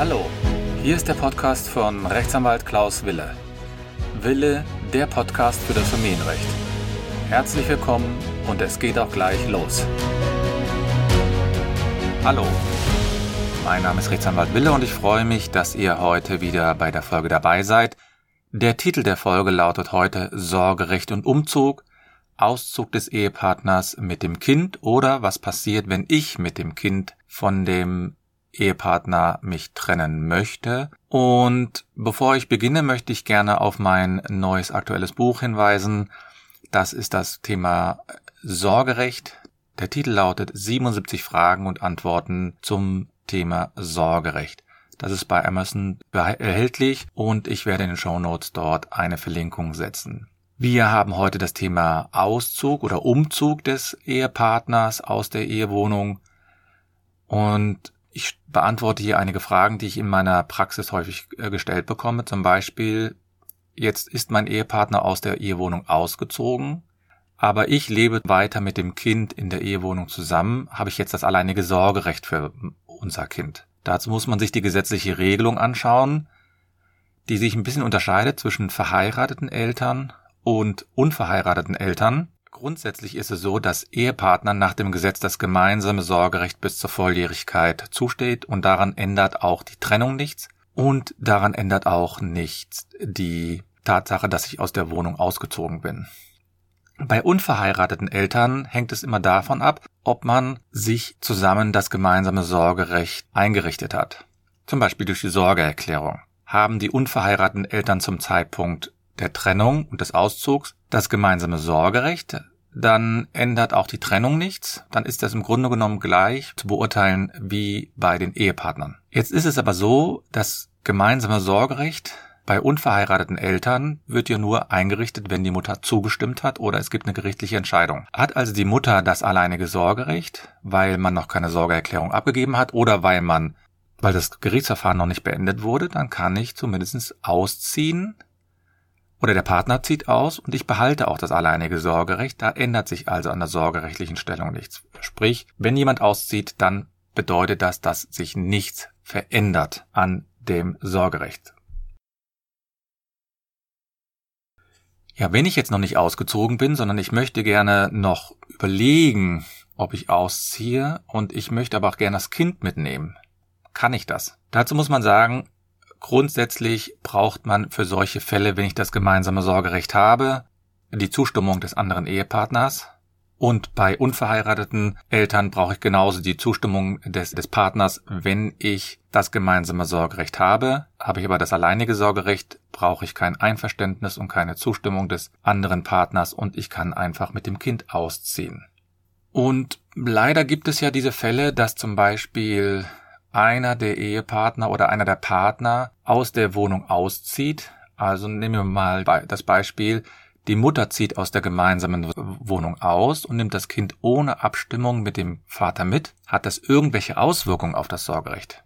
Hallo, hier ist der Podcast von Rechtsanwalt Klaus Wille. Wille, der Podcast für das Familienrecht. Herzlich willkommen und es geht auch gleich los. Hallo, mein Name ist Rechtsanwalt Wille und ich freue mich, dass ihr heute wieder bei der Folge dabei seid. Der Titel der Folge lautet heute Sorgerecht und Umzug, Auszug des Ehepartners mit dem Kind oder was passiert, wenn ich mit dem Kind von dem Ehepartner mich trennen möchte. Und bevor ich beginne, möchte ich gerne auf mein neues aktuelles Buch hinweisen. Das ist das Thema Sorgerecht. Der Titel lautet 77 Fragen und Antworten zum Thema Sorgerecht. Das ist bei Amazon erhältlich und ich werde in den Show Notes dort eine Verlinkung setzen. Wir haben heute das Thema Auszug oder Umzug des Ehepartners aus der Ehewohnung und ich beantworte hier einige Fragen, die ich in meiner Praxis häufig äh, gestellt bekomme. Zum Beispiel, jetzt ist mein Ehepartner aus der Ehewohnung ausgezogen, aber ich lebe weiter mit dem Kind in der Ehewohnung zusammen. Habe ich jetzt das alleinige Sorgerecht für unser Kind? Dazu muss man sich die gesetzliche Regelung anschauen, die sich ein bisschen unterscheidet zwischen verheirateten Eltern und unverheirateten Eltern. Grundsätzlich ist es so, dass Ehepartnern nach dem Gesetz das gemeinsame Sorgerecht bis zur Volljährigkeit zusteht und daran ändert auch die Trennung nichts und daran ändert auch nichts die Tatsache, dass ich aus der Wohnung ausgezogen bin. Bei unverheirateten Eltern hängt es immer davon ab, ob man sich zusammen das gemeinsame Sorgerecht eingerichtet hat. Zum Beispiel durch die Sorgeerklärung. Haben die unverheirateten Eltern zum Zeitpunkt der Trennung und des Auszugs das gemeinsame Sorgerecht, dann ändert auch die Trennung nichts, dann ist das im Grunde genommen gleich zu beurteilen wie bei den Ehepartnern. Jetzt ist es aber so, das gemeinsame Sorgerecht bei unverheirateten Eltern wird ja nur eingerichtet, wenn die Mutter zugestimmt hat oder es gibt eine gerichtliche Entscheidung. Hat also die Mutter das alleinige Sorgerecht, weil man noch keine Sorgeerklärung abgegeben hat oder weil man, weil das Gerichtsverfahren noch nicht beendet wurde, dann kann ich zumindest ausziehen oder der Partner zieht aus und ich behalte auch das alleinige Sorgerecht. Da ändert sich also an der sorgerechtlichen Stellung nichts. Sprich, wenn jemand auszieht, dann bedeutet das, dass sich nichts verändert an dem Sorgerecht. Ja, wenn ich jetzt noch nicht ausgezogen bin, sondern ich möchte gerne noch überlegen, ob ich ausziehe und ich möchte aber auch gerne das Kind mitnehmen, kann ich das? Dazu muss man sagen, grundsätzlich braucht man für solche Fälle, wenn ich das gemeinsame Sorgerecht habe, die Zustimmung des anderen Ehepartners. Und bei unverheirateten Eltern brauche ich genauso die Zustimmung des, des Partners, wenn ich das gemeinsame Sorgerecht habe. Habe ich aber das alleinige Sorgerecht, brauche ich kein Einverständnis und keine Zustimmung des anderen Partners und ich kann einfach mit dem Kind ausziehen. Und leider gibt es ja diese Fälle, dass zum Beispiel einer der Ehepartner oder einer der Partner aus der Wohnung auszieht. Also nehmen wir mal das Beispiel, die Mutter zieht aus der gemeinsamen Wohnung aus und nimmt das Kind ohne Abstimmung mit dem Vater mit. Hat das irgendwelche Auswirkungen auf das Sorgerecht?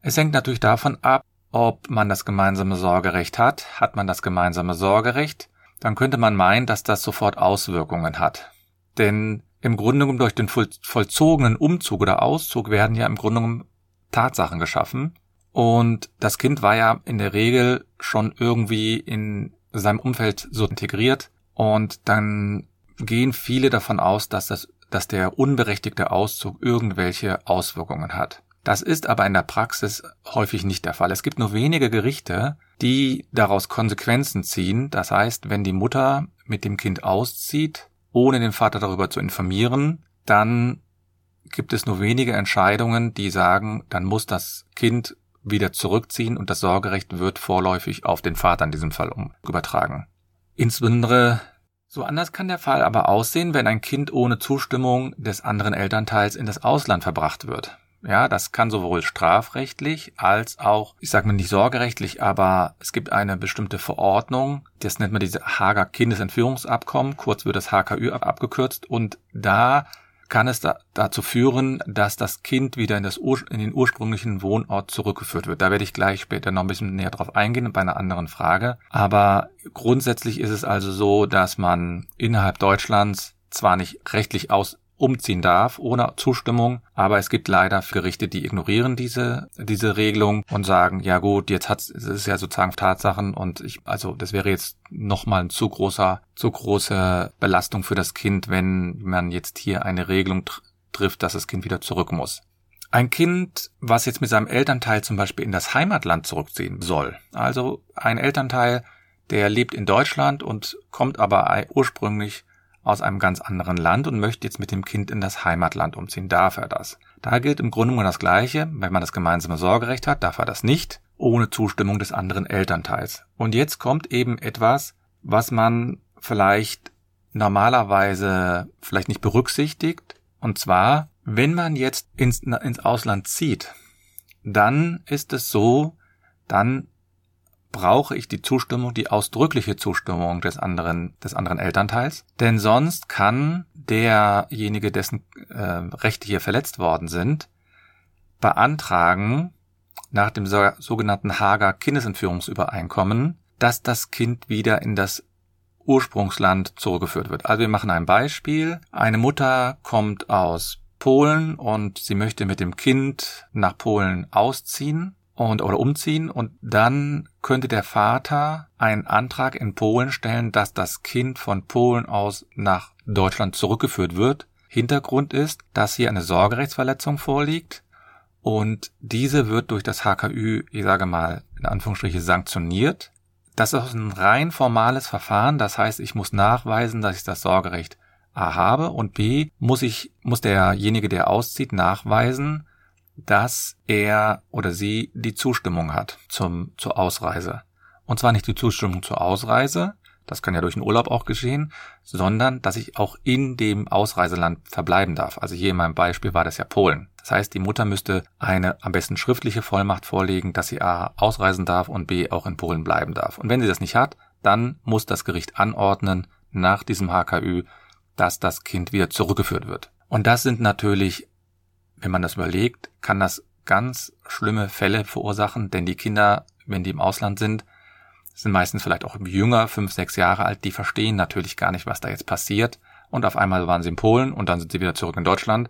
Es hängt natürlich davon ab, ob man das gemeinsame Sorgerecht hat. Hat man das gemeinsame Sorgerecht, dann könnte man meinen, dass das sofort Auswirkungen hat. Denn im Grunde genommen durch den vollzogenen Umzug oder Auszug werden ja im Grunde genommen Tatsachen geschaffen. Und das Kind war ja in der Regel schon irgendwie in seinem Umfeld so integriert. Und dann gehen viele davon aus, dass das, dass der unberechtigte Auszug irgendwelche Auswirkungen hat. Das ist aber in der Praxis häufig nicht der Fall. Es gibt nur wenige Gerichte, die daraus Konsequenzen ziehen. Das heißt, wenn die Mutter mit dem Kind auszieht, ohne den Vater darüber zu informieren, dann gibt es nur wenige Entscheidungen, die sagen, dann muss das Kind wieder zurückziehen und das Sorgerecht wird vorläufig auf den Vater in diesem Fall übertragen. Insbesondere so anders kann der Fall aber aussehen, wenn ein Kind ohne Zustimmung des anderen Elternteils in das Ausland verbracht wird. Ja, das kann sowohl strafrechtlich als auch, ich sage mal nicht sorgerechtlich, aber es gibt eine bestimmte Verordnung, das nennt man diese Hager Kindesentführungsabkommen, kurz wird das HKÜ abgekürzt und da kann es da, dazu führen, dass das Kind wieder in, das Ur, in den ursprünglichen Wohnort zurückgeführt wird. Da werde ich gleich später noch ein bisschen näher drauf eingehen bei einer anderen Frage. Aber grundsätzlich ist es also so, dass man innerhalb Deutschlands zwar nicht rechtlich aus, umziehen darf ohne Zustimmung. Aber es gibt leider Gerichte, die ignorieren diese, diese Regelung und sagen, ja gut, jetzt hat es ist ja sozusagen Tatsachen und ich, also das wäre jetzt nochmal ein zu großer, zu große Belastung für das Kind, wenn man jetzt hier eine Regelung tr trifft, dass das Kind wieder zurück muss. Ein Kind, was jetzt mit seinem Elternteil zum Beispiel in das Heimatland zurückziehen soll, also ein Elternteil, der lebt in Deutschland und kommt aber ursprünglich aus einem ganz anderen Land und möchte jetzt mit dem Kind in das Heimatland umziehen. Darf er das? Da gilt im Grunde nur das Gleiche. Wenn man das gemeinsame Sorgerecht hat, darf er das nicht, ohne Zustimmung des anderen Elternteils. Und jetzt kommt eben etwas, was man vielleicht normalerweise vielleicht nicht berücksichtigt. Und zwar, wenn man jetzt ins, ins Ausland zieht, dann ist es so, dann brauche ich die Zustimmung, die ausdrückliche Zustimmung des anderen, des anderen Elternteils. Denn sonst kann derjenige, dessen äh, Rechte hier verletzt worden sind, beantragen, nach dem so, sogenannten Hager Kindesentführungsübereinkommen, dass das Kind wieder in das Ursprungsland zurückgeführt wird. Also wir machen ein Beispiel. Eine Mutter kommt aus Polen und sie möchte mit dem Kind nach Polen ausziehen und oder umziehen und dann könnte der Vater einen Antrag in Polen stellen, dass das Kind von Polen aus nach Deutschland zurückgeführt wird. Hintergrund ist, dass hier eine Sorgerechtsverletzung vorliegt und diese wird durch das HKÜ, ich sage mal, in Anführungsstriche sanktioniert. Das ist ein rein formales Verfahren, das heißt, ich muss nachweisen, dass ich das Sorgerecht A habe und B muss ich, muss derjenige, der auszieht, nachweisen, dass er oder sie die Zustimmung hat zum, zur Ausreise. Und zwar nicht die Zustimmung zur Ausreise, das kann ja durch den Urlaub auch geschehen, sondern dass ich auch in dem Ausreiseland verbleiben darf. Also hier in meinem Beispiel war das ja Polen. Das heißt, die Mutter müsste eine am besten schriftliche Vollmacht vorlegen, dass sie A ausreisen darf und B auch in Polen bleiben darf. Und wenn sie das nicht hat, dann muss das Gericht anordnen nach diesem HKÜ, dass das Kind wieder zurückgeführt wird. Und das sind natürlich wenn man das überlegt, kann das ganz schlimme Fälle verursachen, denn die Kinder, wenn die im Ausland sind, sind meistens vielleicht auch jünger, fünf, sechs Jahre alt, die verstehen natürlich gar nicht, was da jetzt passiert. Und auf einmal waren sie in Polen und dann sind sie wieder zurück in Deutschland.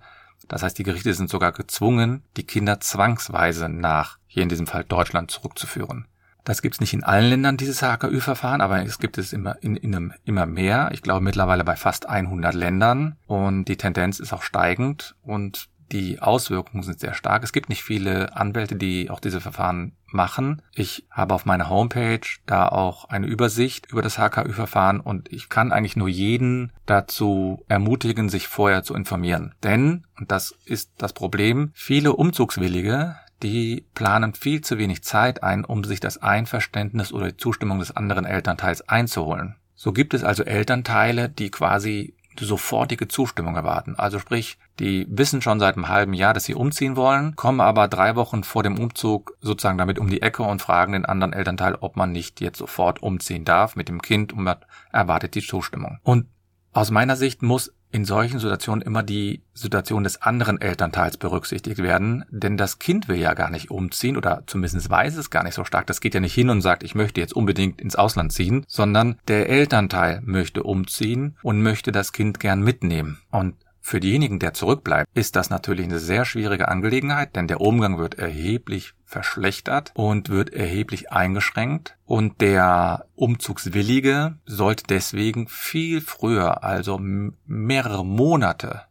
Das heißt, die Gerichte sind sogar gezwungen, die Kinder zwangsweise nach, hier in diesem Fall Deutschland, zurückzuführen. Das gibt es nicht in allen Ländern, dieses HKÜ-Verfahren, aber es gibt es immer, in, in immer mehr. Ich glaube mittlerweile bei fast 100 Ländern. Und die Tendenz ist auch steigend. Und die Auswirkungen sind sehr stark. Es gibt nicht viele Anwälte, die auch diese Verfahren machen. Ich habe auf meiner Homepage da auch eine Übersicht über das HKÜ-Verfahren und ich kann eigentlich nur jeden dazu ermutigen, sich vorher zu informieren. Denn, und das ist das Problem, viele Umzugswillige, die planen viel zu wenig Zeit ein, um sich das Einverständnis oder die Zustimmung des anderen Elternteils einzuholen. So gibt es also Elternteile, die quasi sofortige Zustimmung erwarten. Also sprich, die wissen schon seit einem halben Jahr, dass sie umziehen wollen, kommen aber drei Wochen vor dem Umzug sozusagen damit um die Ecke und fragen den anderen Elternteil, ob man nicht jetzt sofort umziehen darf mit dem Kind und man erwartet die Zustimmung. Und aus meiner Sicht muss in solchen Situationen immer die Situation des anderen Elternteils berücksichtigt werden, denn das Kind will ja gar nicht umziehen oder zumindest weiß es gar nicht so stark. Das geht ja nicht hin und sagt, ich möchte jetzt unbedingt ins Ausland ziehen, sondern der Elternteil möchte umziehen und möchte das Kind gern mitnehmen. Und für diejenigen, der zurückbleibt, ist das natürlich eine sehr schwierige Angelegenheit, denn der Umgang wird erheblich verschlechtert und wird erheblich eingeschränkt und der Umzugswillige sollte deswegen viel früher, also mehrere Monate,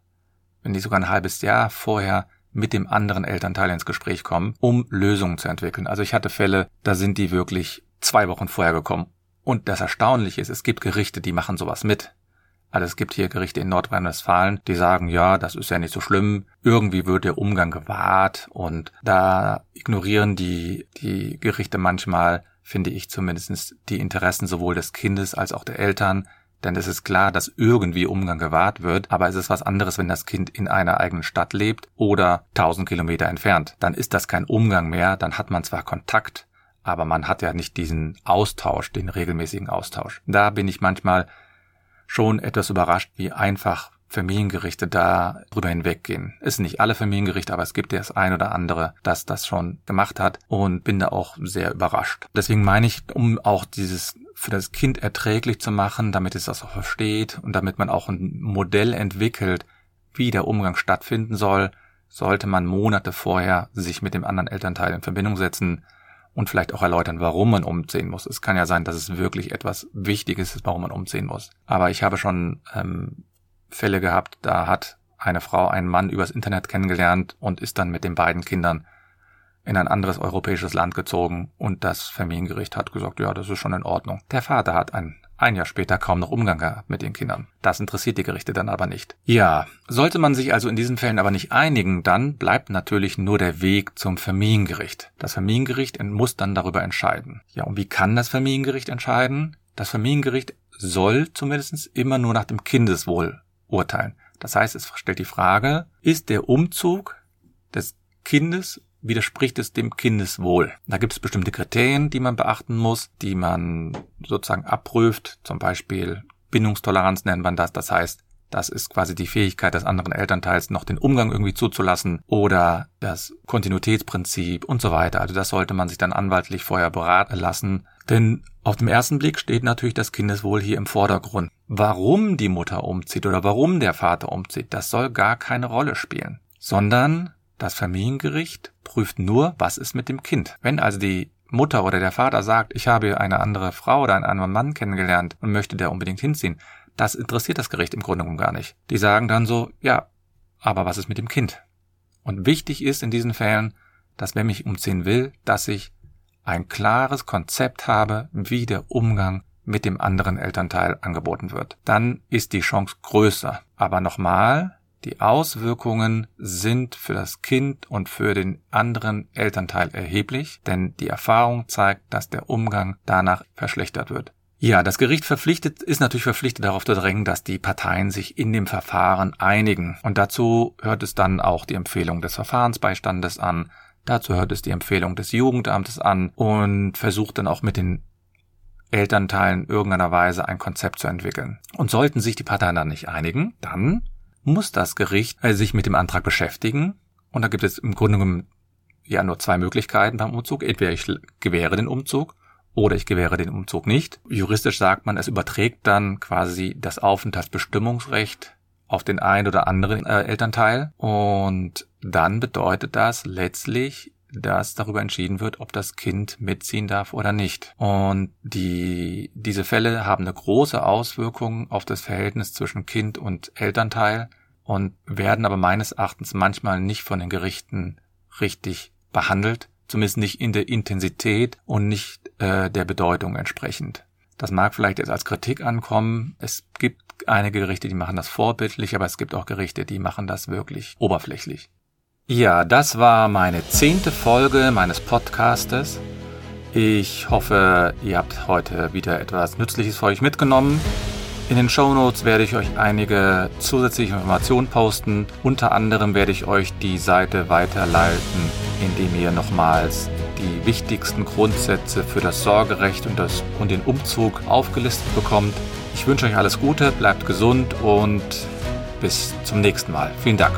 wenn nicht sogar ein halbes Jahr vorher mit dem anderen Elternteil ins Gespräch kommen, um Lösungen zu entwickeln. Also ich hatte Fälle, da sind die wirklich zwei Wochen vorher gekommen. Und das Erstaunliche ist, es gibt Gerichte, die machen sowas mit. Also es gibt hier Gerichte in Nordrhein-Westfalen, die sagen, ja, das ist ja nicht so schlimm. Irgendwie wird der Umgang gewahrt und da ignorieren die, die Gerichte manchmal, finde ich zumindest, die Interessen sowohl des Kindes als auch der Eltern. Denn es ist klar, dass irgendwie Umgang gewahrt wird, aber es ist was anderes, wenn das Kind in einer eigenen Stadt lebt oder tausend Kilometer entfernt. Dann ist das kein Umgang mehr, dann hat man zwar Kontakt, aber man hat ja nicht diesen Austausch, den regelmäßigen Austausch. Da bin ich manchmal schon etwas überrascht, wie einfach Familiengerichte da drüber hinweggehen. Es sind nicht alle Familiengerichte, aber es gibt das ein oder andere, das das schon gemacht hat und bin da auch sehr überrascht. Deswegen meine ich, um auch dieses für das Kind erträglich zu machen, damit es das auch versteht und damit man auch ein Modell entwickelt, wie der Umgang stattfinden soll, sollte man Monate vorher sich mit dem anderen Elternteil in Verbindung setzen und vielleicht auch erläutern, warum man umziehen muss. Es kann ja sein, dass es wirklich etwas Wichtiges ist, warum man umziehen muss. Aber ich habe schon ähm, Fälle gehabt, da hat eine Frau einen Mann übers Internet kennengelernt und ist dann mit den beiden Kindern in ein anderes europäisches Land gezogen und das Familiengericht hat gesagt, ja, das ist schon in Ordnung. Der Vater hat ein, ein Jahr später kaum noch Umgang mit den Kindern. Das interessiert die Gerichte dann aber nicht. Ja, sollte man sich also in diesen Fällen aber nicht einigen, dann bleibt natürlich nur der Weg zum Familiengericht. Das Familiengericht muss dann darüber entscheiden. Ja, und wie kann das Familiengericht entscheiden? Das Familiengericht soll zumindest immer nur nach dem Kindeswohl urteilen. Das heißt, es stellt die Frage, ist der Umzug des Kindes widerspricht es dem Kindeswohl. Da gibt es bestimmte Kriterien, die man beachten muss, die man sozusagen abprüft. Zum Beispiel Bindungstoleranz nennt man das. Das heißt, das ist quasi die Fähigkeit des anderen Elternteils, noch den Umgang irgendwie zuzulassen oder das Kontinuitätsprinzip und so weiter. Also das sollte man sich dann anwaltlich vorher beraten lassen. Denn auf dem ersten Blick steht natürlich das Kindeswohl hier im Vordergrund. Warum die Mutter umzieht oder warum der Vater umzieht, das soll gar keine Rolle spielen. Sondern das Familiengericht prüft nur, was ist mit dem Kind. Wenn also die Mutter oder der Vater sagt, ich habe eine andere Frau oder einen anderen Mann kennengelernt und möchte der unbedingt hinziehen, das interessiert das Gericht im Grunde genommen gar nicht. Die sagen dann so, ja, aber was ist mit dem Kind? Und wichtig ist in diesen Fällen, dass wenn mich umziehen will, dass ich ein klares Konzept habe, wie der Umgang mit dem anderen Elternteil angeboten wird. Dann ist die Chance größer. Aber nochmal, die Auswirkungen sind für das Kind und für den anderen Elternteil erheblich, denn die Erfahrung zeigt, dass der Umgang danach verschlechtert wird. Ja, das Gericht verpflichtet, ist natürlich verpflichtet darauf zu drängen, dass die Parteien sich in dem Verfahren einigen. Und dazu hört es dann auch die Empfehlung des Verfahrensbeistandes an. Dazu hört es die Empfehlung des Jugendamtes an und versucht dann auch mit den Elternteilen irgendeiner Weise ein Konzept zu entwickeln. Und sollten sich die Parteien dann nicht einigen, dann muss das Gericht äh, sich mit dem Antrag beschäftigen. Und da gibt es im Grunde genommen ja nur zwei Möglichkeiten beim Umzug. Entweder ich gewähre den Umzug oder ich gewähre den Umzug nicht. Juristisch sagt man, es überträgt dann quasi das Aufenthaltsbestimmungsrecht auf den einen oder anderen äh, Elternteil. Und dann bedeutet das letztlich, dass darüber entschieden wird, ob das Kind mitziehen darf oder nicht. Und die, diese Fälle haben eine große Auswirkung auf das Verhältnis zwischen Kind und Elternteil und werden aber meines Erachtens manchmal nicht von den Gerichten richtig behandelt, zumindest nicht in der Intensität und nicht äh, der Bedeutung entsprechend. Das mag vielleicht jetzt als Kritik ankommen. Es gibt einige Gerichte, die machen das vorbildlich, aber es gibt auch Gerichte, die machen das wirklich oberflächlich. Ja, das war meine zehnte Folge meines Podcastes. Ich hoffe, ihr habt heute wieder etwas Nützliches für euch mitgenommen. In den Show Notes werde ich euch einige zusätzliche Informationen posten. Unter anderem werde ich euch die Seite weiterleiten, indem ihr nochmals die wichtigsten Grundsätze für das Sorgerecht und, das, und den Umzug aufgelistet bekommt. Ich wünsche euch alles Gute, bleibt gesund und bis zum nächsten Mal. Vielen Dank.